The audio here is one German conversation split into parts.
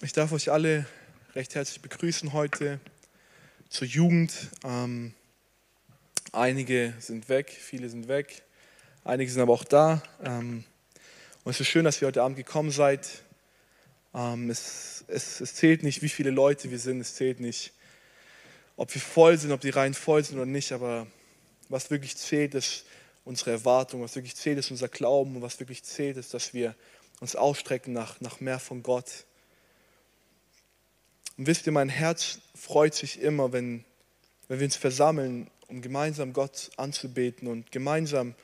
Ich darf euch alle recht herzlich begrüßen heute zur Jugend. Ähm, einige sind weg, viele sind weg, einige sind aber auch da. Ähm, und es ist schön, dass ihr heute Abend gekommen seid. Ähm, es, es, es zählt nicht, wie viele Leute wir sind, es zählt nicht, ob wir voll sind, ob die Reihen voll sind oder nicht, aber was wirklich zählt, ist unsere Erwartung, was wirklich zählt, ist unser Glauben und was wirklich zählt, ist, dass wir uns ausstrecken nach, nach mehr von Gott. Und wisst ihr, mein Herz freut sich immer, wenn, wenn wir uns versammeln, um gemeinsam Gott anzubeten und gemeinsam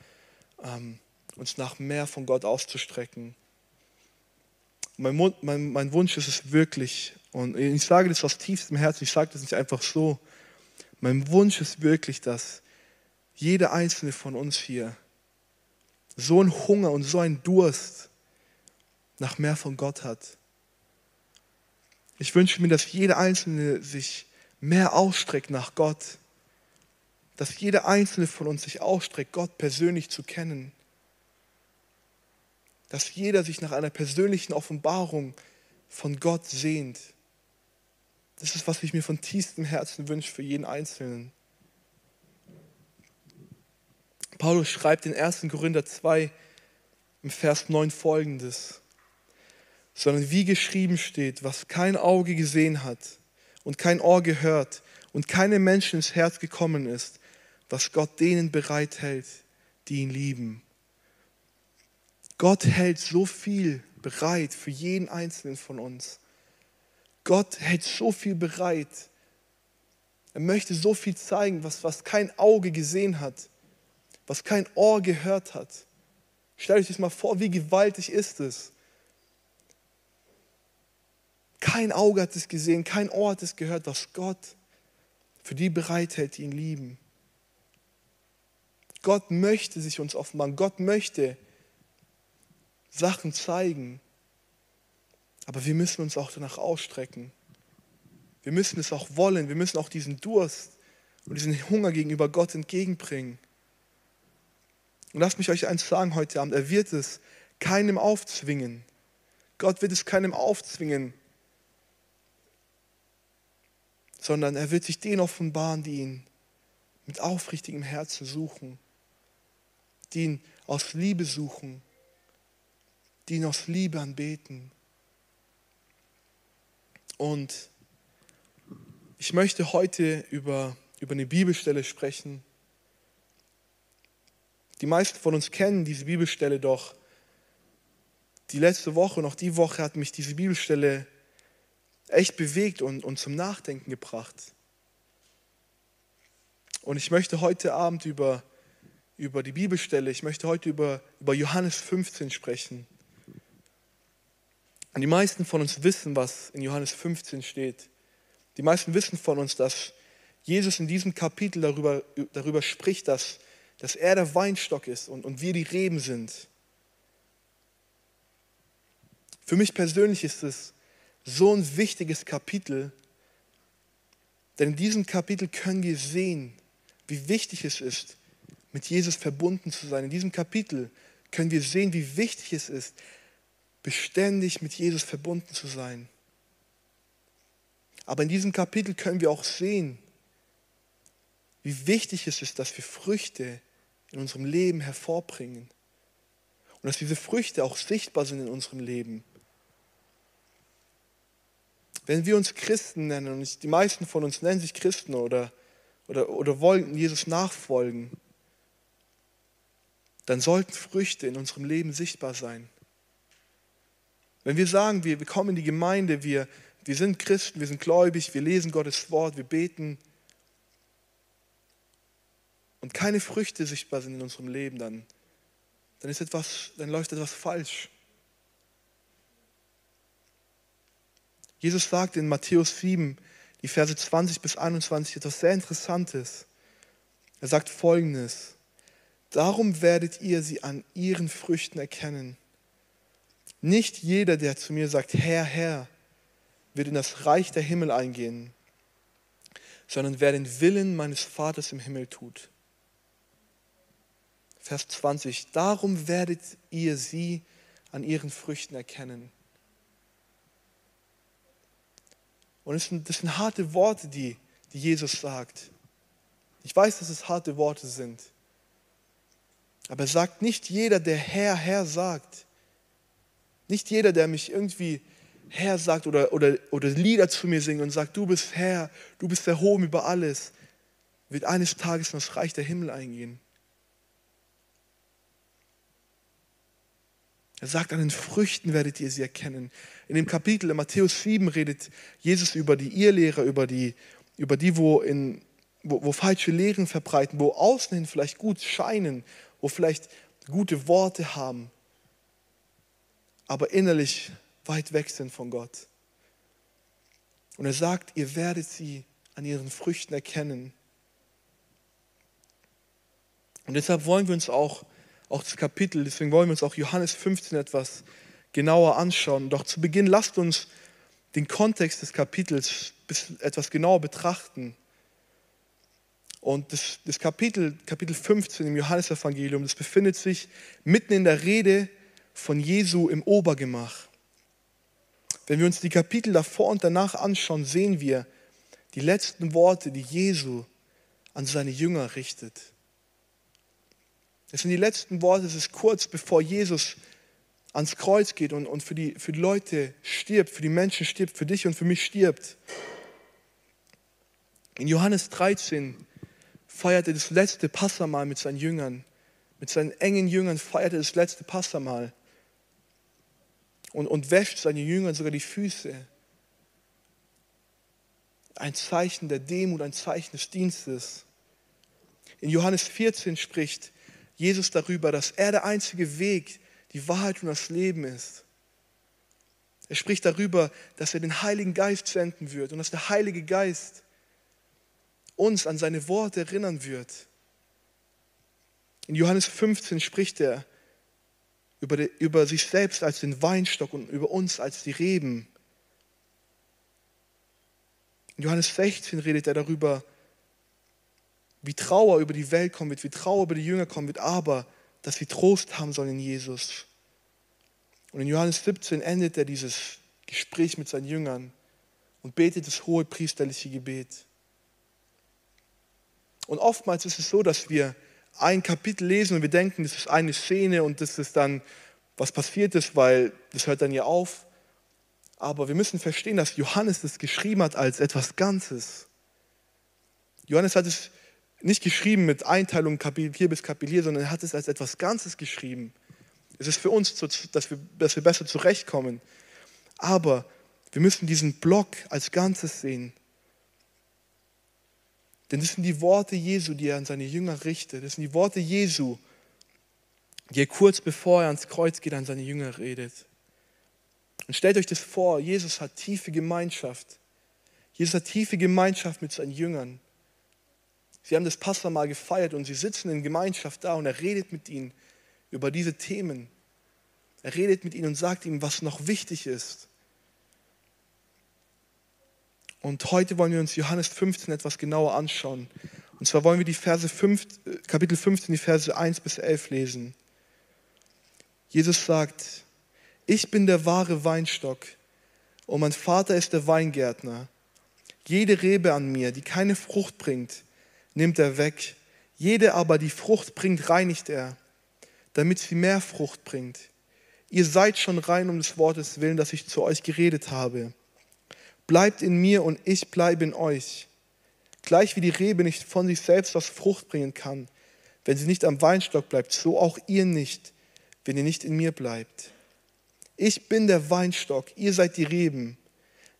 ähm, uns nach mehr von Gott auszustrecken. Mein, mein, mein Wunsch ist es wirklich, und ich sage das aus tiefstem Herzen, ich sage das nicht einfach so, mein Wunsch ist wirklich, dass jeder einzelne von uns hier so einen Hunger und so einen Durst nach mehr von Gott hat. Ich wünsche mir, dass jeder Einzelne sich mehr ausstreckt nach Gott. Dass jeder Einzelne von uns sich ausstreckt, Gott persönlich zu kennen. Dass jeder sich nach einer persönlichen Offenbarung von Gott sehnt. Das ist, was ich mir von tiefstem Herzen wünsche für jeden Einzelnen. Paulus schreibt in 1. Korinther 2 im Vers 9 folgendes sondern wie geschrieben steht, was kein Auge gesehen hat und kein Ohr gehört und keinem Menschen ins Herz gekommen ist, was Gott denen bereithält, die ihn lieben. Gott hält so viel bereit für jeden einzelnen von uns. Gott hält so viel bereit. Er möchte so viel zeigen, was, was kein Auge gesehen hat, was kein Ohr gehört hat. Stellt euch das mal vor, wie gewaltig ist es, kein Auge hat es gesehen, kein Ohr hat es gehört, was Gott für die bereithält, die ihn lieben. Gott möchte sich uns offenbaren. Gott möchte Sachen zeigen. Aber wir müssen uns auch danach ausstrecken. Wir müssen es auch wollen. Wir müssen auch diesen Durst und diesen Hunger gegenüber Gott entgegenbringen. Und lasst mich euch eins sagen heute Abend. Er wird es keinem aufzwingen. Gott wird es keinem aufzwingen, sondern er wird sich den offenbaren, die ihn mit aufrichtigem Herzen suchen, die ihn aus Liebe suchen, die ihn aus Liebe anbeten. Und ich möchte heute über, über eine Bibelstelle sprechen. Die meisten von uns kennen diese Bibelstelle doch. Die letzte Woche und auch die Woche hat mich diese Bibelstelle echt bewegt und, und zum Nachdenken gebracht. Und ich möchte heute Abend über, über die Bibelstelle, ich möchte heute über, über Johannes 15 sprechen. Und die meisten von uns wissen, was in Johannes 15 steht. Die meisten wissen von uns, dass Jesus in diesem Kapitel darüber, darüber spricht, dass, dass er der Weinstock ist und, und wir die Reben sind. Für mich persönlich ist es so ein wichtiges Kapitel, denn in diesem Kapitel können wir sehen, wie wichtig es ist, mit Jesus verbunden zu sein. In diesem Kapitel können wir sehen, wie wichtig es ist, beständig mit Jesus verbunden zu sein. Aber in diesem Kapitel können wir auch sehen, wie wichtig es ist, dass wir Früchte in unserem Leben hervorbringen. Und dass diese Früchte auch sichtbar sind in unserem Leben. Wenn wir uns Christen nennen, und die meisten von uns nennen sich Christen oder, oder, oder wollen Jesus nachfolgen, dann sollten Früchte in unserem Leben sichtbar sein. Wenn wir sagen, wir, wir kommen in die Gemeinde, wir, wir sind Christen, wir sind gläubig, wir lesen Gottes Wort, wir beten und keine Früchte sichtbar sind in unserem Leben, dann, dann, ist etwas, dann läuft etwas falsch. Jesus sagt in Matthäus 7, die Verse 20 bis 21 etwas sehr Interessantes. Er sagt folgendes, darum werdet ihr sie an ihren Früchten erkennen. Nicht jeder, der zu mir sagt, Herr, Herr, wird in das Reich der Himmel eingehen, sondern wer den Willen meines Vaters im Himmel tut. Vers 20, darum werdet ihr sie an ihren Früchten erkennen. Und das sind, das sind harte Worte, die, die Jesus sagt. Ich weiß, dass es harte Worte sind. Aber er sagt nicht jeder, der Herr, Herr sagt. Nicht jeder, der mich irgendwie Herr sagt oder, oder, oder Lieder zu mir singt und sagt, du bist Herr, du bist erhoben über alles, wird eines Tages in das Reich der Himmel eingehen. Er sagt, an den Früchten werdet ihr sie erkennen. In dem Kapitel in Matthäus 7 redet Jesus über die Irrlehrer, über die, über die wo, in, wo, wo falsche Lehren verbreiten, wo außen hin vielleicht gut scheinen, wo vielleicht gute Worte haben, aber innerlich weit weg sind von Gott. Und er sagt, ihr werdet sie an ihren Früchten erkennen. Und deshalb wollen wir uns auch, auch das Kapitel, deswegen wollen wir uns auch Johannes 15 etwas genauer anschauen. Doch zu Beginn lasst uns den Kontext des Kapitels etwas genauer betrachten. Und das, das Kapitel, Kapitel 15 im Johannesevangelium, das befindet sich mitten in der Rede von Jesu im Obergemach. Wenn wir uns die Kapitel davor und danach anschauen, sehen wir die letzten Worte, die Jesu an seine Jünger richtet. Es sind die letzten Worte, es ist kurz bevor Jesus ans Kreuz geht und, und für, die, für die Leute stirbt, für die Menschen stirbt, für dich und für mich stirbt. In Johannes 13 feiert er das letzte Passamal mit seinen Jüngern. Mit seinen engen Jüngern feiert er das letzte Passamal und, und wäscht seine Jüngern sogar die Füße. Ein Zeichen der Demut, ein Zeichen des Dienstes. In Johannes 14 spricht Jesus darüber, dass er der einzige Weg, die Wahrheit und das Leben ist. Er spricht darüber, dass er den Heiligen Geist senden wird und dass der Heilige Geist uns an seine Worte erinnern wird. In Johannes 15 spricht er über, die, über sich selbst als den Weinstock und über uns als die Reben. In Johannes 16 redet er darüber, wie Trauer über die Welt kommen wird, wie Trauer über die Jünger kommen wird, aber dass sie Trost haben sollen in Jesus. Und in Johannes 17 endet er dieses Gespräch mit seinen Jüngern und betet das hohe priesterliche Gebet. Und oftmals ist es so, dass wir ein Kapitel lesen und wir denken, das ist eine Szene und das ist dann, was passiert ist, weil das hört dann ja auf. Aber wir müssen verstehen, dass Johannes das geschrieben hat als etwas Ganzes. Johannes hat es nicht geschrieben mit Einteilung Kapitel hier bis Kapitel hier, sondern er hat es als etwas Ganzes geschrieben. Es ist für uns, dass wir, dass wir besser zurechtkommen. Aber wir müssen diesen Block als Ganzes sehen. Denn das sind die Worte Jesu, die er an seine Jünger richtet. Das sind die Worte Jesu, die er kurz bevor er ans Kreuz geht, an seine Jünger redet. Und stellt euch das vor, Jesus hat tiefe Gemeinschaft. Jesus hat tiefe Gemeinschaft mit seinen Jüngern. Sie haben das Pastor mal gefeiert und sie sitzen in Gemeinschaft da und er redet mit ihnen über diese Themen. Er redet mit ihnen und sagt ihnen, was noch wichtig ist. Und heute wollen wir uns Johannes 15 etwas genauer anschauen. Und zwar wollen wir die Verse 5, Kapitel 15, die Verse 1 bis 11 lesen. Jesus sagt, ich bin der wahre Weinstock und mein Vater ist der Weingärtner. Jede Rebe an mir, die keine Frucht bringt, nimmt er weg. Jede aber, die Frucht bringt, reinigt er, damit sie mehr Frucht bringt. Ihr seid schon rein um des Wortes willen, das ich zu euch geredet habe. Bleibt in mir und ich bleibe in euch. Gleich wie die Rebe nicht von sich selbst was Frucht bringen kann, wenn sie nicht am Weinstock bleibt, so auch ihr nicht, wenn ihr nicht in mir bleibt. Ich bin der Weinstock, ihr seid die Reben.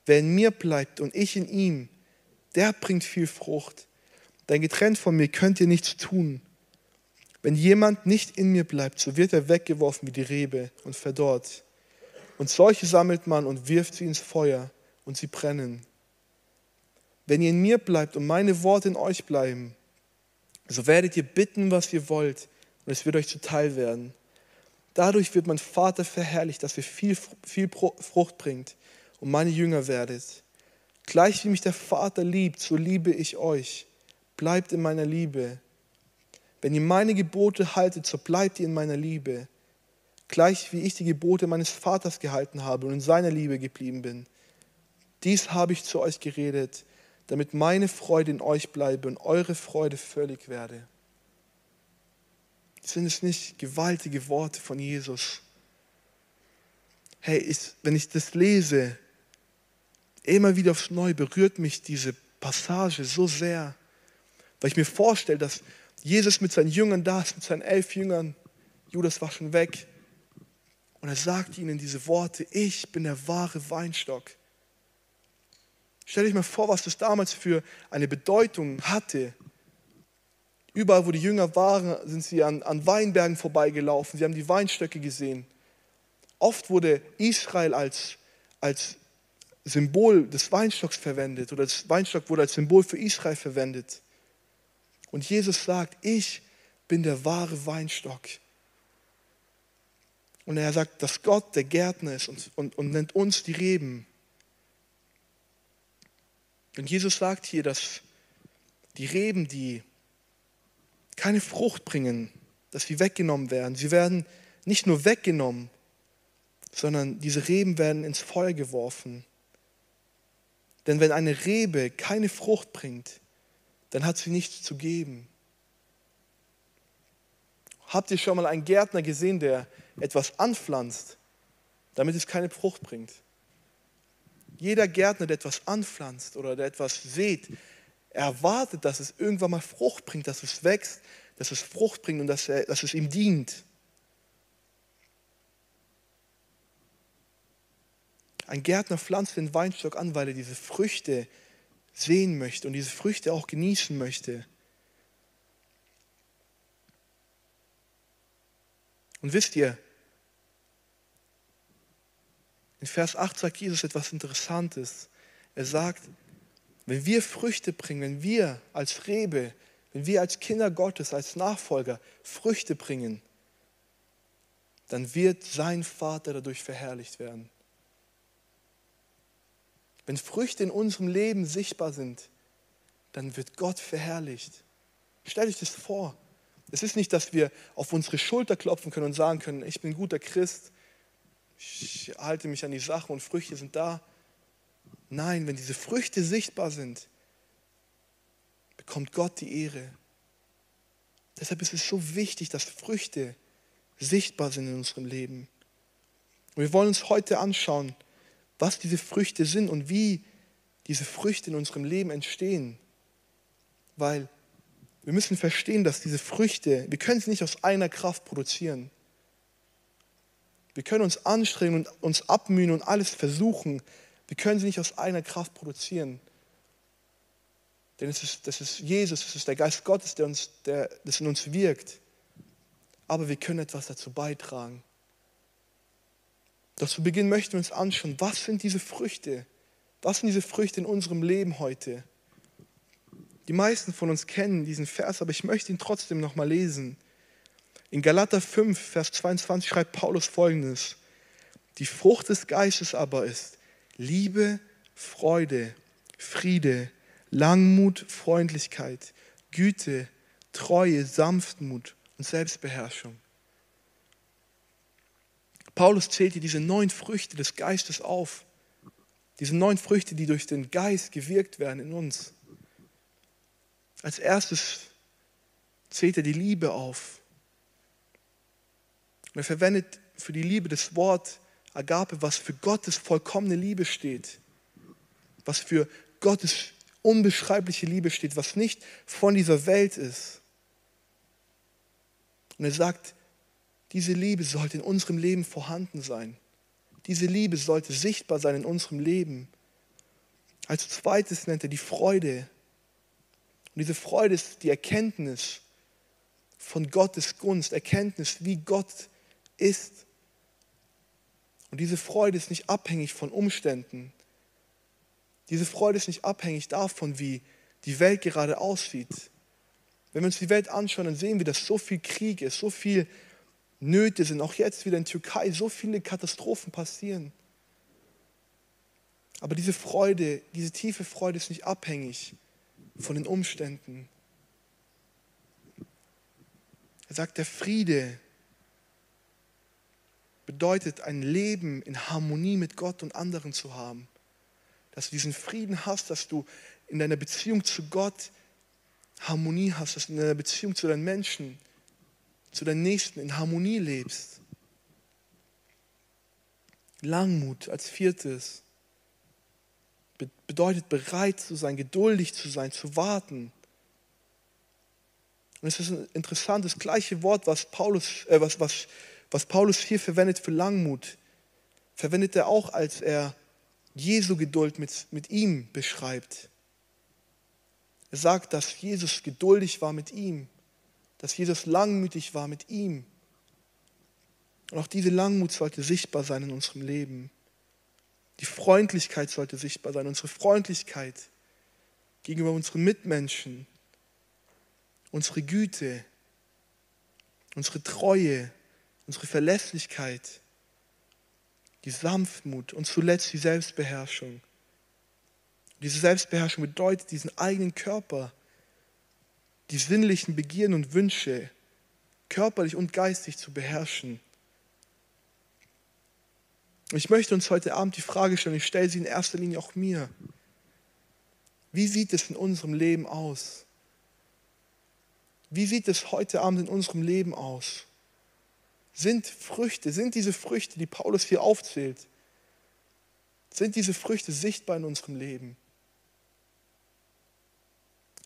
Wer in mir bleibt und ich in ihm, der bringt viel Frucht. Denn getrennt von mir könnt ihr nichts tun. Wenn jemand nicht in mir bleibt, so wird er weggeworfen wie die Rebe und verdorrt. Und solche sammelt man und wirft sie ins Feuer und sie brennen. Wenn ihr in mir bleibt und meine Worte in euch bleiben, so werdet ihr bitten, was ihr wollt, und es wird euch zuteil werden. Dadurch wird mein Vater verherrlicht, dass ihr viel, viel Frucht bringt und meine Jünger werdet. Gleich wie mich der Vater liebt, so liebe ich euch. Bleibt in meiner Liebe. Wenn ihr meine Gebote haltet, so bleibt ihr in meiner Liebe. Gleich wie ich die Gebote meines Vaters gehalten habe und in seiner Liebe geblieben bin. Dies habe ich zu euch geredet, damit meine Freude in euch bleibe und eure Freude völlig werde. Sind es nicht gewaltige Worte von Jesus? Hey, ich, wenn ich das lese, immer wieder aufs Neue berührt mich diese Passage so sehr, weil ich mir vorstelle, dass Jesus mit seinen Jüngern da ist, mit seinen elf Jüngern. Judas war schon weg. Und er sagt ihnen diese Worte, ich bin der wahre Weinstock. Stell dich mal vor, was das damals für eine Bedeutung hatte. Überall, wo die Jünger waren, sind sie an, an Weinbergen vorbeigelaufen. Sie haben die Weinstöcke gesehen. Oft wurde Israel als, als Symbol des Weinstocks verwendet oder das Weinstock wurde als Symbol für Israel verwendet. Und Jesus sagt, ich bin der wahre Weinstock. Und er sagt, dass Gott der Gärtner ist und, und, und nennt uns die Reben. Und Jesus sagt hier, dass die Reben, die keine Frucht bringen, dass sie weggenommen werden. Sie werden nicht nur weggenommen, sondern diese Reben werden ins Feuer geworfen. Denn wenn eine Rebe keine Frucht bringt, dann hat sie nichts zu geben. Habt ihr schon mal einen Gärtner gesehen, der etwas anpflanzt, damit es keine Frucht bringt? Jeder Gärtner, der etwas anpflanzt oder der etwas sät, erwartet, dass es irgendwann mal Frucht bringt, dass es wächst, dass es Frucht bringt und dass, er, dass es ihm dient. Ein Gärtner pflanzt den Weinstock an, weil er diese Früchte sehen möchte und diese Früchte auch genießen möchte. Und wisst ihr, in Vers 8 sagt Jesus etwas Interessantes. Er sagt, wenn wir Früchte bringen, wenn wir als Rebe, wenn wir als Kinder Gottes, als Nachfolger Früchte bringen, dann wird sein Vater dadurch verherrlicht werden. Wenn Früchte in unserem Leben sichtbar sind, dann wird Gott verherrlicht. Stell dich das vor. Es ist nicht, dass wir auf unsere Schulter klopfen können und sagen können, ich bin ein guter Christ, ich halte mich an die Sache und Früchte sind da. Nein, wenn diese Früchte sichtbar sind, bekommt Gott die Ehre. Deshalb ist es so wichtig, dass Früchte sichtbar sind in unserem Leben. Und wir wollen uns heute anschauen, was diese Früchte sind und wie diese Früchte in unserem Leben entstehen. Weil wir müssen verstehen, dass diese Früchte, wir können sie nicht aus einer Kraft produzieren. Wir können uns anstrengen und uns abmühen und alles versuchen. Wir können sie nicht aus einer Kraft produzieren. Denn es ist, das ist Jesus, es ist der Geist Gottes, der, uns, der das in uns wirkt. Aber wir können etwas dazu beitragen. Doch zu Beginn möchten wir uns anschauen, was sind diese Früchte? Was sind diese Früchte in unserem Leben heute? Die meisten von uns kennen diesen Vers, aber ich möchte ihn trotzdem nochmal lesen. In Galater 5, Vers 22 schreibt Paulus folgendes. Die Frucht des Geistes aber ist Liebe, Freude, Friede, Langmut, Freundlichkeit, Güte, Treue, Sanftmut und Selbstbeherrschung. Paulus zählt hier diese neun Früchte des Geistes auf. Diese neun Früchte, die durch den Geist gewirkt werden in uns. Als erstes zählt er die Liebe auf. Und er verwendet für die Liebe das Wort Agape, was für Gottes vollkommene Liebe steht. Was für Gottes unbeschreibliche Liebe steht, was nicht von dieser Welt ist. Und er sagt, diese Liebe sollte in unserem Leben vorhanden sein. Diese Liebe sollte sichtbar sein in unserem Leben. Als zweites nennt er die Freude. Und diese Freude ist die Erkenntnis von Gottes Gunst, Erkenntnis, wie Gott ist. Und diese Freude ist nicht abhängig von Umständen. Diese Freude ist nicht abhängig davon, wie die Welt gerade aussieht. Wenn wir uns die Welt anschauen, dann sehen wir, dass so viel Krieg ist, so viel Nöte sind, auch jetzt wieder in Türkei, so viele Katastrophen passieren. Aber diese Freude, diese tiefe Freude ist nicht abhängig von den Umständen. Er sagt, der Friede bedeutet ein Leben in Harmonie mit Gott und anderen zu haben. dass du diesen Frieden hast, dass du in deiner Beziehung zu Gott Harmonie hast, dass du in deiner Beziehung zu deinen Menschen, zu deinen Nächsten in Harmonie lebst. Langmut als viertes bedeutet bereit zu sein, geduldig zu sein, zu warten. Und es ist ein interessantes gleiche Wort, was Paulus, äh, was, was, was Paulus hier verwendet für Langmut, verwendet er auch, als er Jesu Geduld mit, mit ihm beschreibt. Er sagt, dass Jesus geduldig war mit ihm, dass Jesus langmütig war mit ihm. Und auch diese Langmut sollte sichtbar sein in unserem Leben. Die Freundlichkeit sollte sichtbar sein, unsere Freundlichkeit gegenüber unseren Mitmenschen, unsere Güte, unsere Treue, unsere Verlässlichkeit, die Sanftmut und zuletzt die Selbstbeherrschung. Diese Selbstbeherrschung bedeutet, diesen eigenen Körper, die sinnlichen Begierden und Wünsche körperlich und geistig zu beherrschen. Ich möchte uns heute Abend die Frage stellen, ich stelle sie in erster Linie auch mir. Wie sieht es in unserem Leben aus? Wie sieht es heute Abend in unserem Leben aus? Sind Früchte, sind diese Früchte, die Paulus hier aufzählt, sind diese Früchte sichtbar in unserem Leben?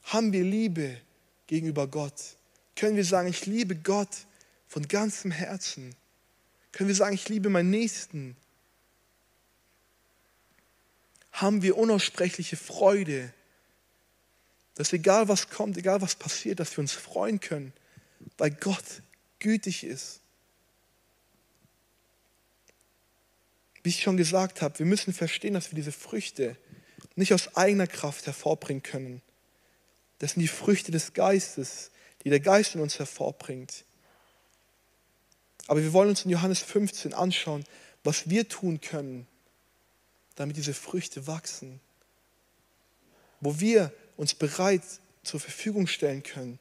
Haben wir Liebe gegenüber Gott? Können wir sagen, ich liebe Gott von ganzem Herzen? Können wir sagen, ich liebe meinen Nächsten? Haben wir unaussprechliche Freude, dass egal was kommt, egal was passiert, dass wir uns freuen können, weil Gott gütig ist? Wie ich schon gesagt habe, wir müssen verstehen, dass wir diese Früchte nicht aus eigener Kraft hervorbringen können, das sind die Früchte des Geistes, die der Geist in uns hervorbringt. Aber wir wollen uns in Johannes 15 anschauen, was wir tun können, damit diese Früchte wachsen. Wo wir uns bereit zur Verfügung stellen können.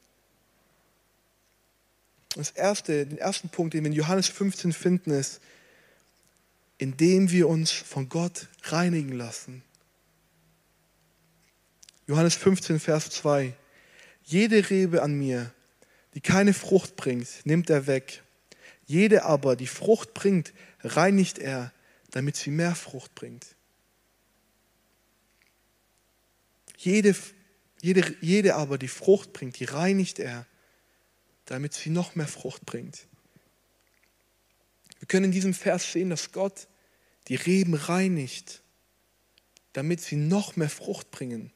das erste, den ersten Punkt, den wir in Johannes 15 finden, ist, indem wir uns von Gott reinigen lassen. Johannes 15, Vers 2. Jede Rebe an mir, die keine Frucht bringt, nimmt er weg. Jede aber, die Frucht bringt, reinigt er, damit sie mehr Frucht bringt. Jede, jede, jede aber, die Frucht bringt, die reinigt er, damit sie noch mehr Frucht bringt. Wir können in diesem Vers sehen, dass Gott die Reben reinigt, damit sie noch mehr Frucht bringen.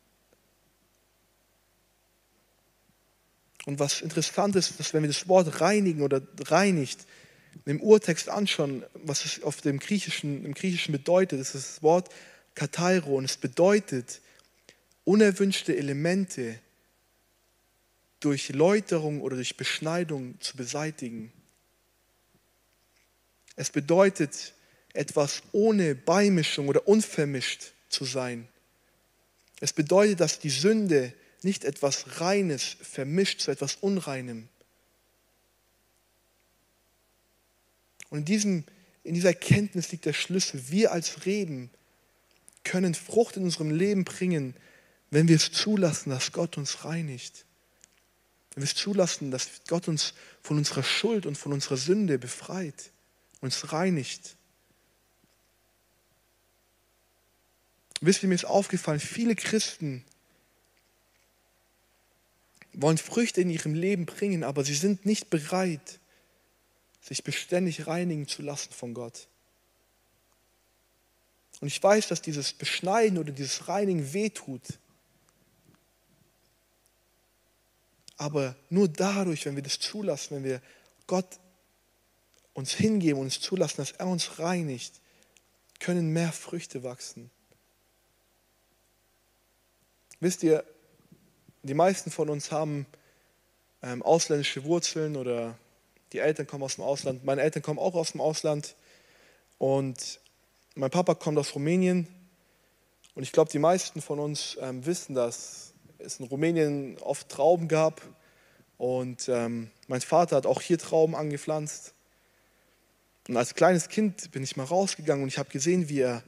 Und was interessant ist, dass wenn wir das Wort reinigen oder reinigt im Urtext anschauen, was es auf dem Griechischen, im Griechischen bedeutet, ist das Wort Katairo und es bedeutet, unerwünschte Elemente durch Läuterung oder durch Beschneidung zu beseitigen. Es bedeutet, etwas ohne Beimischung oder unvermischt zu sein. Es bedeutet, dass die Sünde nicht etwas Reines vermischt zu etwas Unreinem. Und in, diesem, in dieser Erkenntnis liegt der Schlüssel. Wir als Reben können Frucht in unserem Leben bringen, wenn wir es zulassen, dass Gott uns reinigt. Wenn wir es zulassen, dass Gott uns von unserer Schuld und von unserer Sünde befreit, uns reinigt. Wisst ihr, mir ist aufgefallen, viele Christen wollen Früchte in ihrem Leben bringen, aber sie sind nicht bereit, sich beständig reinigen zu lassen von Gott. Und ich weiß, dass dieses Beschneiden oder dieses Reinigen wehtut. Aber nur dadurch, wenn wir das zulassen, wenn wir Gott uns hingeben und uns zulassen, dass er uns reinigt, können mehr Früchte wachsen. Wisst ihr, die meisten von uns haben ähm, ausländische Wurzeln oder die Eltern kommen aus dem Ausland. Meine Eltern kommen auch aus dem Ausland und mein Papa kommt aus Rumänien. Und ich glaube, die meisten von uns ähm, wissen, dass es in Rumänien oft Trauben gab. Und ähm, mein Vater hat auch hier Trauben angepflanzt. Und als kleines Kind bin ich mal rausgegangen und ich habe gesehen, wie er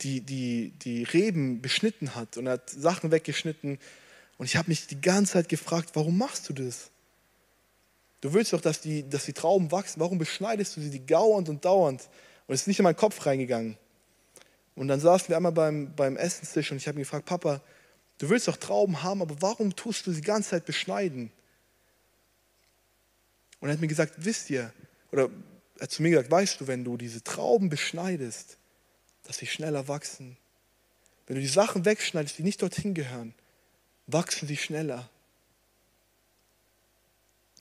die, die, die Reben beschnitten hat und er hat Sachen weggeschnitten. Und ich habe mich die ganze Zeit gefragt, warum machst du das? Du willst doch, dass die, dass die Trauben wachsen. Warum beschneidest du sie die dauernd und dauernd? Und es ist nicht in meinen Kopf reingegangen. Und dann saßen wir einmal beim, beim Essenstisch und ich habe ihn gefragt, Papa, du willst doch Trauben haben, aber warum tust du sie die ganze Zeit beschneiden? Und er hat mir gesagt, wisst ihr, oder er hat zu mir gesagt, weißt du, wenn du diese Trauben beschneidest, dass sie schneller wachsen. Wenn du die Sachen wegschneidest, die nicht dorthin gehören, wachsen sie schneller.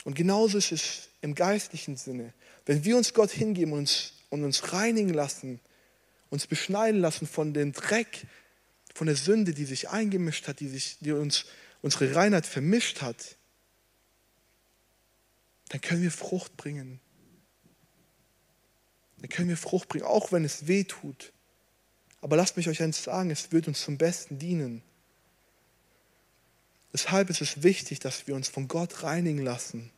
Und genauso ist es im geistlichen Sinne. Wenn wir uns Gott hingeben und uns, und uns reinigen lassen, uns beschneiden lassen von dem Dreck, von der Sünde, die sich eingemischt hat, die, sich, die uns unsere Reinheit vermischt hat, dann können wir Frucht bringen. Dann können wir Frucht bringen, auch wenn es weh tut. Aber lasst mich euch eins sagen, es wird uns zum Besten dienen. Deshalb ist es wichtig, dass wir uns von Gott reinigen lassen.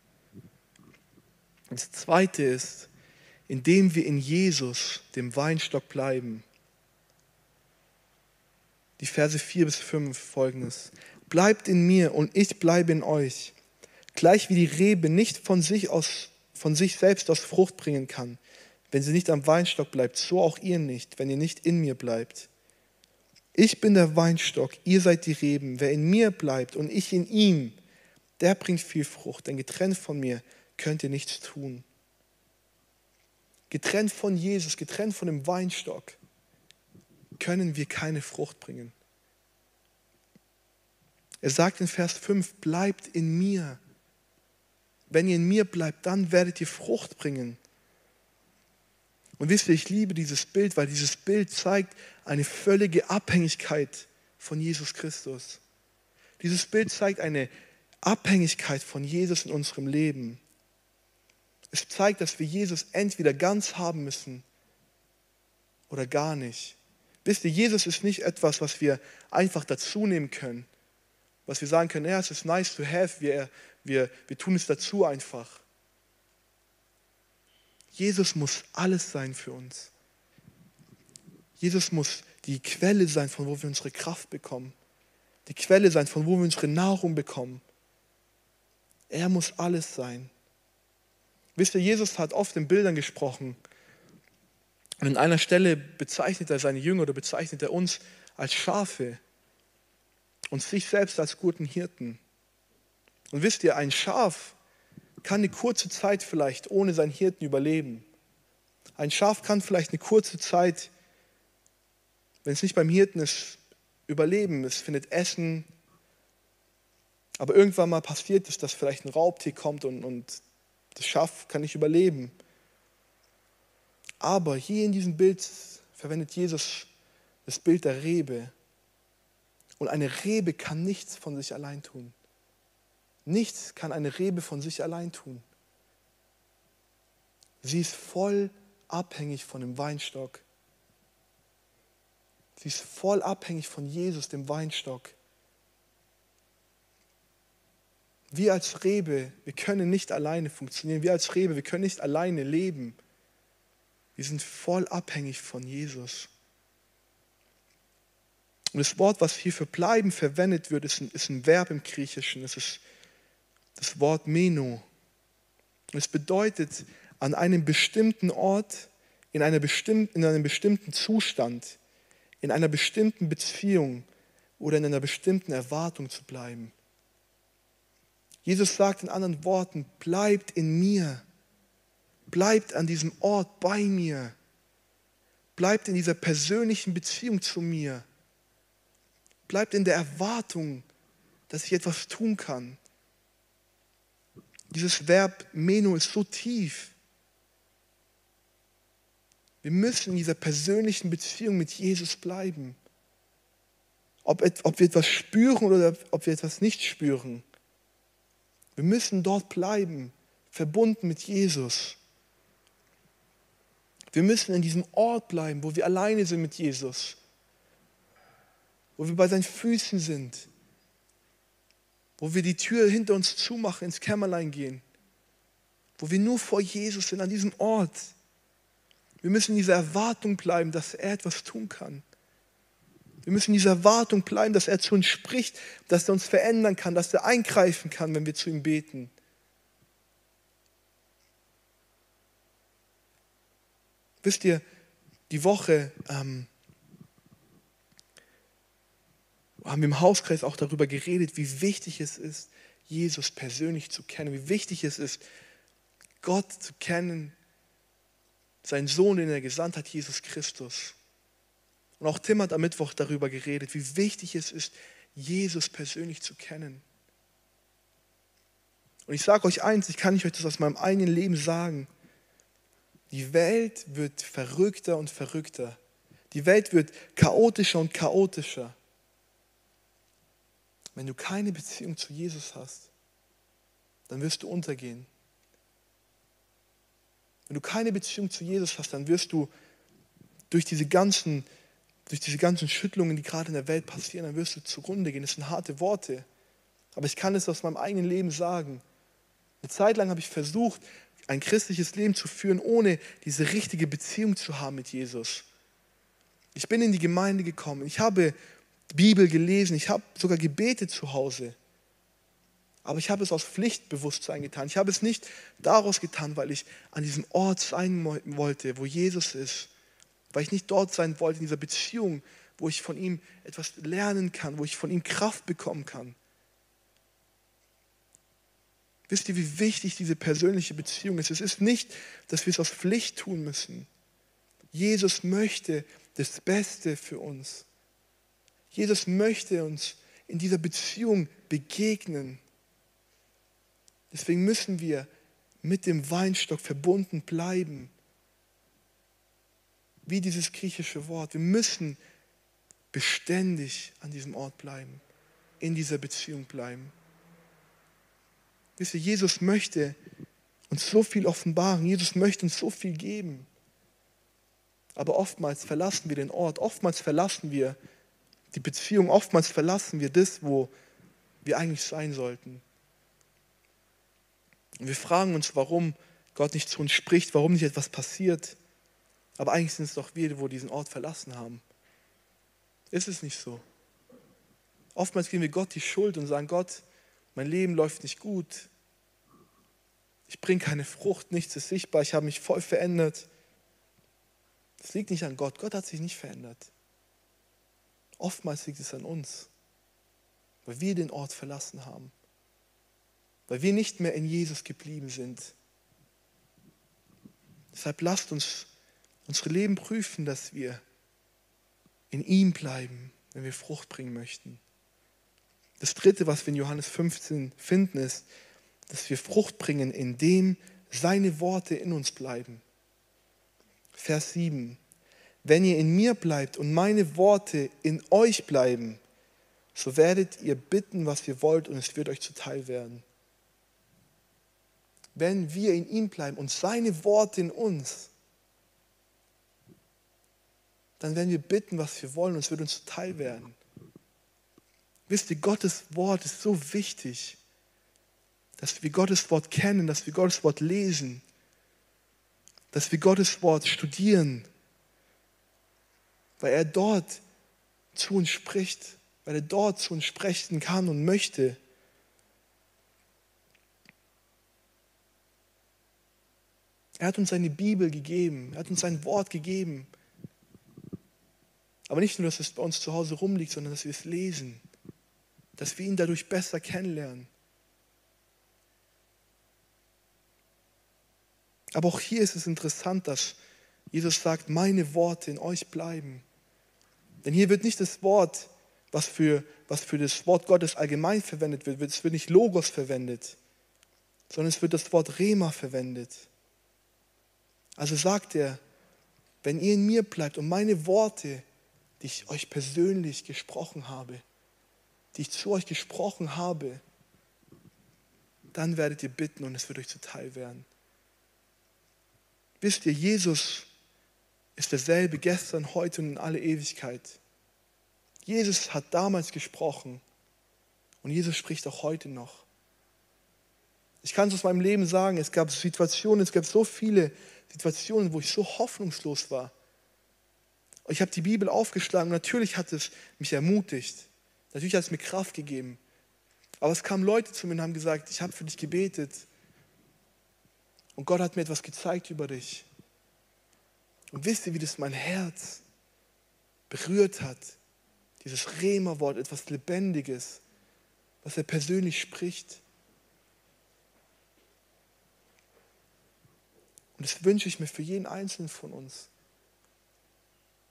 Das Zweite ist, indem wir in Jesus, dem Weinstock, bleiben. Die Verse 4 bis 5 folgendes. Bleibt in mir und ich bleibe in euch. Gleich wie die Rebe nicht von sich, aus, von sich selbst aus Frucht bringen kann, wenn sie nicht am Weinstock bleibt, so auch ihr nicht, wenn ihr nicht in mir bleibt. Ich bin der Weinstock, ihr seid die Reben. Wer in mir bleibt und ich in ihm, der bringt viel Frucht, denn getrennt von mir könnt ihr nichts tun. Getrennt von Jesus, getrennt von dem Weinstock, können wir keine Frucht bringen. Er sagt in Vers 5, bleibt in mir. Wenn ihr in mir bleibt, dann werdet ihr Frucht bringen. Und wisst ihr, ich liebe dieses Bild, weil dieses Bild zeigt eine völlige Abhängigkeit von Jesus Christus. Dieses Bild zeigt eine Abhängigkeit von Jesus in unserem Leben. Es zeigt, dass wir Jesus entweder ganz haben müssen oder gar nicht. Wisst ihr, Jesus ist nicht etwas, was wir einfach dazu nehmen können. Was wir sagen können, ja, es ist nice to have, wir, wir, wir tun es dazu einfach. Jesus muss alles sein für uns. Jesus muss die Quelle sein, von wo wir unsere Kraft bekommen. Die Quelle sein, von wo wir unsere Nahrung bekommen. Er muss alles sein. Wisst ihr, Jesus hat oft in Bildern gesprochen. Und an einer Stelle bezeichnet er seine Jünger oder bezeichnet er uns als Schafe und sich selbst als guten Hirten. Und wisst ihr, ein Schaf kann eine kurze Zeit vielleicht ohne seinen Hirten überleben. Ein Schaf kann vielleicht eine kurze Zeit, wenn es nicht beim Hirten ist, überleben. Es findet Essen. Aber irgendwann mal passiert es, dass vielleicht ein Raubtier kommt und, und das Schaf kann nicht überleben. Aber hier in diesem Bild verwendet Jesus das Bild der Rebe. Und eine Rebe kann nichts von sich allein tun. Nichts kann eine Rebe von sich allein tun. Sie ist voll abhängig von dem Weinstock. Sie ist voll abhängig von Jesus, dem Weinstock. Wir als Rebe, wir können nicht alleine funktionieren. Wir als Rebe, wir können nicht alleine leben. Wir sind voll abhängig von Jesus. Und das Wort, was hier für bleiben verwendet wird, ist ein, ist ein Verb im Griechischen. Es ist das Wort Meno. Es bedeutet an einem bestimmten Ort, in, einer bestimmten, in einem bestimmten Zustand, in einer bestimmten Beziehung oder in einer bestimmten Erwartung zu bleiben. Jesus sagt in anderen Worten, bleibt in mir, bleibt an diesem Ort bei mir, bleibt in dieser persönlichen Beziehung zu mir, bleibt in der Erwartung, dass ich etwas tun kann. Dieses Verb Meno ist so tief. Wir müssen in dieser persönlichen Beziehung mit Jesus bleiben. Ob, ob wir etwas spüren oder ob wir etwas nicht spüren. Wir müssen dort bleiben, verbunden mit Jesus. Wir müssen in diesem Ort bleiben, wo wir alleine sind mit Jesus, wo wir bei seinen Füßen sind, wo wir die Tür hinter uns zumachen, ins Kämmerlein gehen, wo wir nur vor Jesus sind, an diesem Ort. Wir müssen in dieser Erwartung bleiben, dass er etwas tun kann. Wir müssen in dieser Erwartung bleiben, dass er zu uns spricht, dass er uns verändern kann, dass er eingreifen kann, wenn wir zu ihm beten. Wisst ihr, die Woche ähm, haben wir im Hauskreis auch darüber geredet, wie wichtig es ist, Jesus persönlich zu kennen, wie wichtig es ist, Gott zu kennen, seinen Sohn, den er gesandt hat, Jesus Christus. Und auch Tim hat am Mittwoch darüber geredet, wie wichtig es ist, Jesus persönlich zu kennen. Und ich sage euch eins, ich kann nicht euch das aus meinem eigenen Leben sagen. Die Welt wird verrückter und verrückter. Die Welt wird chaotischer und chaotischer. Wenn du keine Beziehung zu Jesus hast, dann wirst du untergehen. Wenn du keine Beziehung zu Jesus hast, dann wirst du durch diese ganzen, durch diese ganzen Schüttlungen, die gerade in der Welt passieren, dann wirst du zugrunde gehen. Das sind harte Worte. Aber ich kann es aus meinem eigenen Leben sagen. Eine Zeit lang habe ich versucht, ein christliches Leben zu führen, ohne diese richtige Beziehung zu haben mit Jesus. Ich bin in die Gemeinde gekommen. Ich habe Bibel gelesen. Ich habe sogar gebetet zu Hause. Aber ich habe es aus Pflichtbewusstsein getan. Ich habe es nicht daraus getan, weil ich an diesem Ort sein wollte, wo Jesus ist. Weil ich nicht dort sein wollte, in dieser Beziehung, wo ich von ihm etwas lernen kann, wo ich von ihm Kraft bekommen kann. Wisst ihr, wie wichtig diese persönliche Beziehung ist? Es ist nicht, dass wir es aus Pflicht tun müssen. Jesus möchte das Beste für uns. Jesus möchte uns in dieser Beziehung begegnen. Deswegen müssen wir mit dem Weinstock verbunden bleiben. Wie dieses griechische Wort. Wir müssen beständig an diesem Ort bleiben, in dieser Beziehung bleiben. Wisst ihr, Jesus möchte uns so viel offenbaren, Jesus möchte uns so viel geben. Aber oftmals verlassen wir den Ort, oftmals verlassen wir die Beziehung, oftmals verlassen wir das, wo wir eigentlich sein sollten. Und wir fragen uns, warum Gott nicht zu uns spricht, warum nicht etwas passiert. Aber eigentlich sind es doch wir, wo diesen Ort verlassen haben. Ist es nicht so? Oftmals geben wir Gott die Schuld und sagen, Gott, mein Leben läuft nicht gut. Ich bringe keine Frucht, nichts ist sichtbar, ich habe mich voll verändert. Das liegt nicht an Gott. Gott hat sich nicht verändert. Oftmals liegt es an uns, weil wir den Ort verlassen haben weil wir nicht mehr in Jesus geblieben sind. Deshalb lasst uns unsere Leben prüfen, dass wir in ihm bleiben, wenn wir Frucht bringen möchten. Das Dritte, was wir in Johannes 15 finden, ist, dass wir Frucht bringen, indem seine Worte in uns bleiben. Vers 7. Wenn ihr in mir bleibt und meine Worte in euch bleiben, so werdet ihr bitten, was ihr wollt, und es wird euch zuteil werden wenn wir in ihm bleiben und seine Worte in uns, dann werden wir bitten, was wir wollen und es wird uns zuteil werden. Wisst ihr, Gottes Wort ist so wichtig, dass wir Gottes Wort kennen, dass wir Gottes Wort lesen, dass wir Gottes Wort studieren, weil er dort zu uns spricht, weil er dort zu uns sprechen kann und möchte. Er hat uns seine Bibel gegeben, er hat uns sein Wort gegeben. Aber nicht nur, dass es bei uns zu Hause rumliegt, sondern dass wir es lesen, dass wir ihn dadurch besser kennenlernen. Aber auch hier ist es interessant, dass Jesus sagt, meine Worte in euch bleiben. Denn hier wird nicht das Wort, was für, was für das Wort Gottes allgemein verwendet wird, es wird nicht Logos verwendet, sondern es wird das Wort Rema verwendet. Also sagt er, wenn ihr in mir bleibt und meine Worte, die ich euch persönlich gesprochen habe, die ich zu euch gesprochen habe, dann werdet ihr bitten und es wird euch zuteil werden. Wisst ihr, Jesus ist derselbe gestern, heute und in alle Ewigkeit. Jesus hat damals gesprochen und Jesus spricht auch heute noch. Ich kann es aus meinem Leben sagen, es gab Situationen, es gab so viele Situationen, wo ich so hoffnungslos war. Ich habe die Bibel aufgeschlagen und natürlich hat es mich ermutigt. Natürlich hat es mir Kraft gegeben. Aber es kamen Leute zu mir und haben gesagt, ich habe für dich gebetet. Und Gott hat mir etwas gezeigt über dich. Und wisst ihr, wie das mein Herz berührt hat? Dieses Rema-Wort, etwas Lebendiges, was er persönlich spricht. Und das wünsche ich mir für jeden Einzelnen von uns,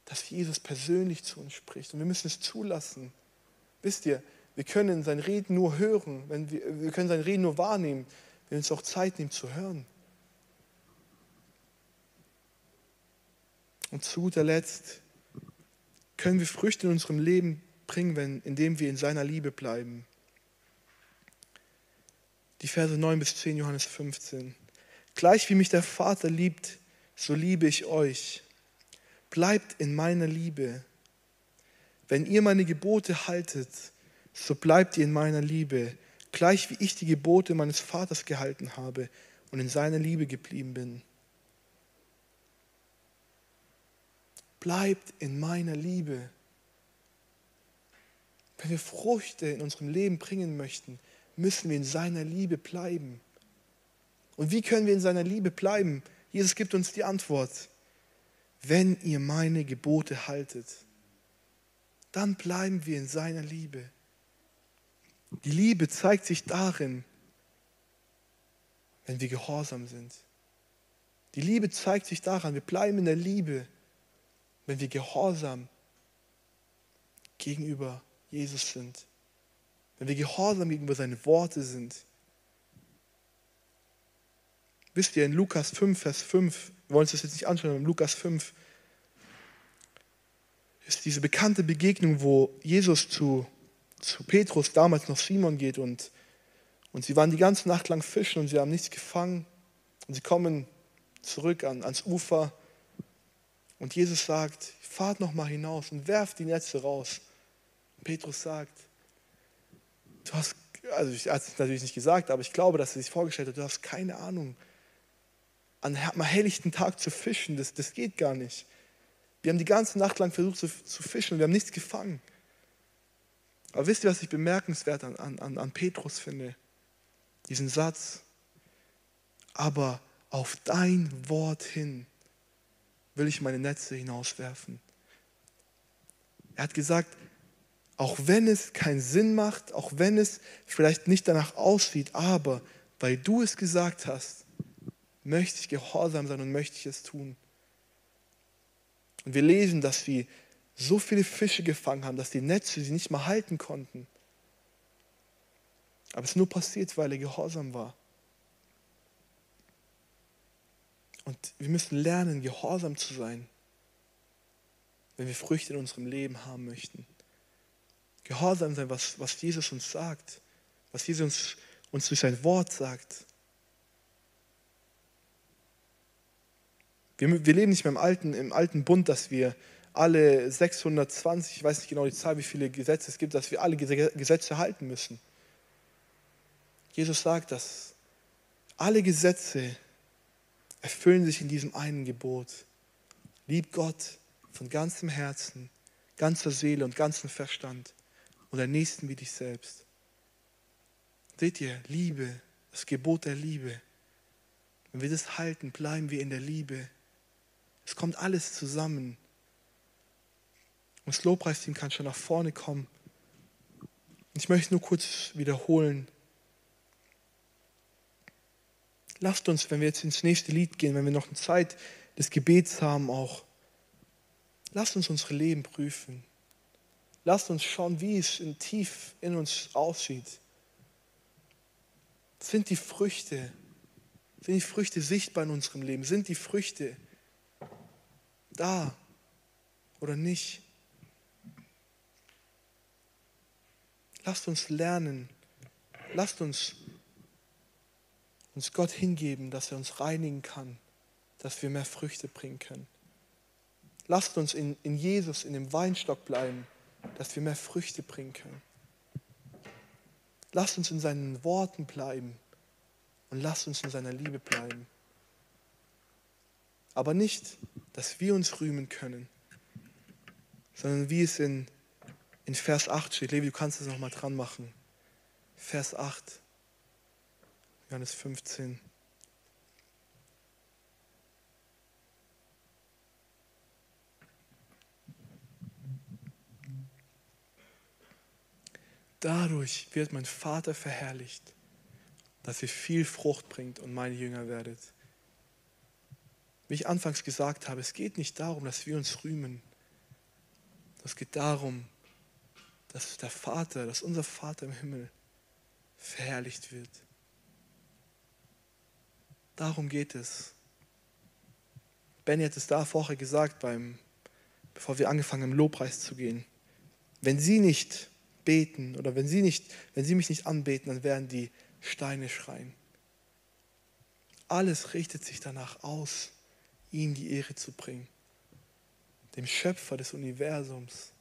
dass Jesus persönlich zu uns spricht. Und wir müssen es zulassen. Wisst ihr, wir können sein Reden nur hören, wenn wir, wir können sein Reden nur wahrnehmen, wenn wir uns auch Zeit nehmen zu hören. Und zu guter Letzt können wir Früchte in unserem Leben bringen, wenn, indem wir in seiner Liebe bleiben. Die Verse 9 bis 10, Johannes 15. Gleich wie mich der Vater liebt, so liebe ich euch. Bleibt in meiner Liebe. Wenn ihr meine Gebote haltet, so bleibt ihr in meiner Liebe, gleich wie ich die Gebote meines Vaters gehalten habe und in seiner Liebe geblieben bin. Bleibt in meiner Liebe. Wenn wir Früchte in unserem Leben bringen möchten, müssen wir in seiner Liebe bleiben. Und wie können wir in seiner Liebe bleiben? Jesus gibt uns die Antwort. Wenn ihr meine Gebote haltet, dann bleiben wir in seiner Liebe. Die Liebe zeigt sich darin, wenn wir gehorsam sind. Die Liebe zeigt sich daran, wir bleiben in der Liebe, wenn wir gehorsam gegenüber Jesus sind. Wenn wir gehorsam gegenüber seinen Worte sind. Wisst ihr, in Lukas 5, Vers 5, wir wollen uns das jetzt nicht anschauen, aber in Lukas 5 ist diese bekannte Begegnung, wo Jesus zu zu Petrus, damals noch Simon, geht und, und sie waren die ganze Nacht lang fischen und sie haben nichts gefangen. Und sie kommen zurück an, ans Ufer und Jesus sagt, fahrt noch mal hinaus und werft die Netze raus. Petrus sagt, du hast, also ich hat es natürlich nicht gesagt, aber ich glaube, dass er sich vorgestellt hat, du hast keine Ahnung, an einem helllichten Tag zu fischen, das, das geht gar nicht. Wir haben die ganze Nacht lang versucht zu, zu fischen und wir haben nichts gefangen. Aber wisst ihr, was ich bemerkenswert an, an, an Petrus finde? Diesen Satz. Aber auf dein Wort hin will ich meine Netze hinauswerfen. Er hat gesagt, auch wenn es keinen Sinn macht, auch wenn es vielleicht nicht danach aussieht, aber weil du es gesagt hast, möchte ich gehorsam sein und möchte ich es tun. Und wir lesen, dass sie so viele Fische gefangen haben, dass die Netze sie nicht mehr halten konnten. Aber es ist nur passiert, weil er gehorsam war. Und wir müssen lernen, gehorsam zu sein, wenn wir Früchte in unserem Leben haben möchten. Gehorsam sein, was, was Jesus uns sagt, was Jesus uns, uns durch sein Wort sagt. Wir, wir leben nicht mehr im alten, im alten Bund, dass wir alle 620, ich weiß nicht genau die Zahl, wie viele Gesetze es gibt, dass wir alle Gesetze halten müssen. Jesus sagt, dass alle Gesetze erfüllen sich in diesem einen Gebot. Lieb Gott von ganzem Herzen, ganzer Seele und ganzem Verstand und der Nächsten wie dich selbst. Seht ihr, Liebe, das Gebot der Liebe. Wenn wir das halten, bleiben wir in der Liebe. Es kommt alles zusammen. Und das Lobpreisteam kann schon nach vorne kommen. Ich möchte nur kurz wiederholen. Lasst uns, wenn wir jetzt ins nächste Lied gehen, wenn wir noch eine Zeit des Gebets haben, auch, lasst uns unsere Leben prüfen. Lasst uns schauen, wie es in tief in uns aussieht. Sind die Früchte, sind die Früchte sichtbar in unserem Leben? Sind die Früchte da oder nicht? Lasst uns lernen. Lasst uns uns Gott hingeben, dass er uns reinigen kann, dass wir mehr Früchte bringen können. Lasst uns in, in Jesus, in dem Weinstock bleiben, dass wir mehr Früchte bringen können. Lasst uns in seinen Worten bleiben und lasst uns in seiner Liebe bleiben. Aber nicht, dass wir uns rühmen können, sondern wie es in, in Vers 8 steht. Levi, du kannst es nochmal dran machen. Vers 8, Johannes 15. Dadurch wird mein Vater verherrlicht, dass ihr viel Frucht bringt und meine Jünger werdet. Wie ich anfangs gesagt habe, es geht nicht darum, dass wir uns rühmen. Es geht darum, dass der Vater, dass unser Vater im Himmel verherrlicht wird. Darum geht es. Benny hat es da vorher gesagt, beim, bevor wir angefangen haben, im Lobpreis zu gehen. Wenn sie nicht beten oder wenn sie, nicht, wenn sie mich nicht anbeten, dann werden die Steine schreien. Alles richtet sich danach aus, ihm die Ehre zu bringen, dem Schöpfer des Universums.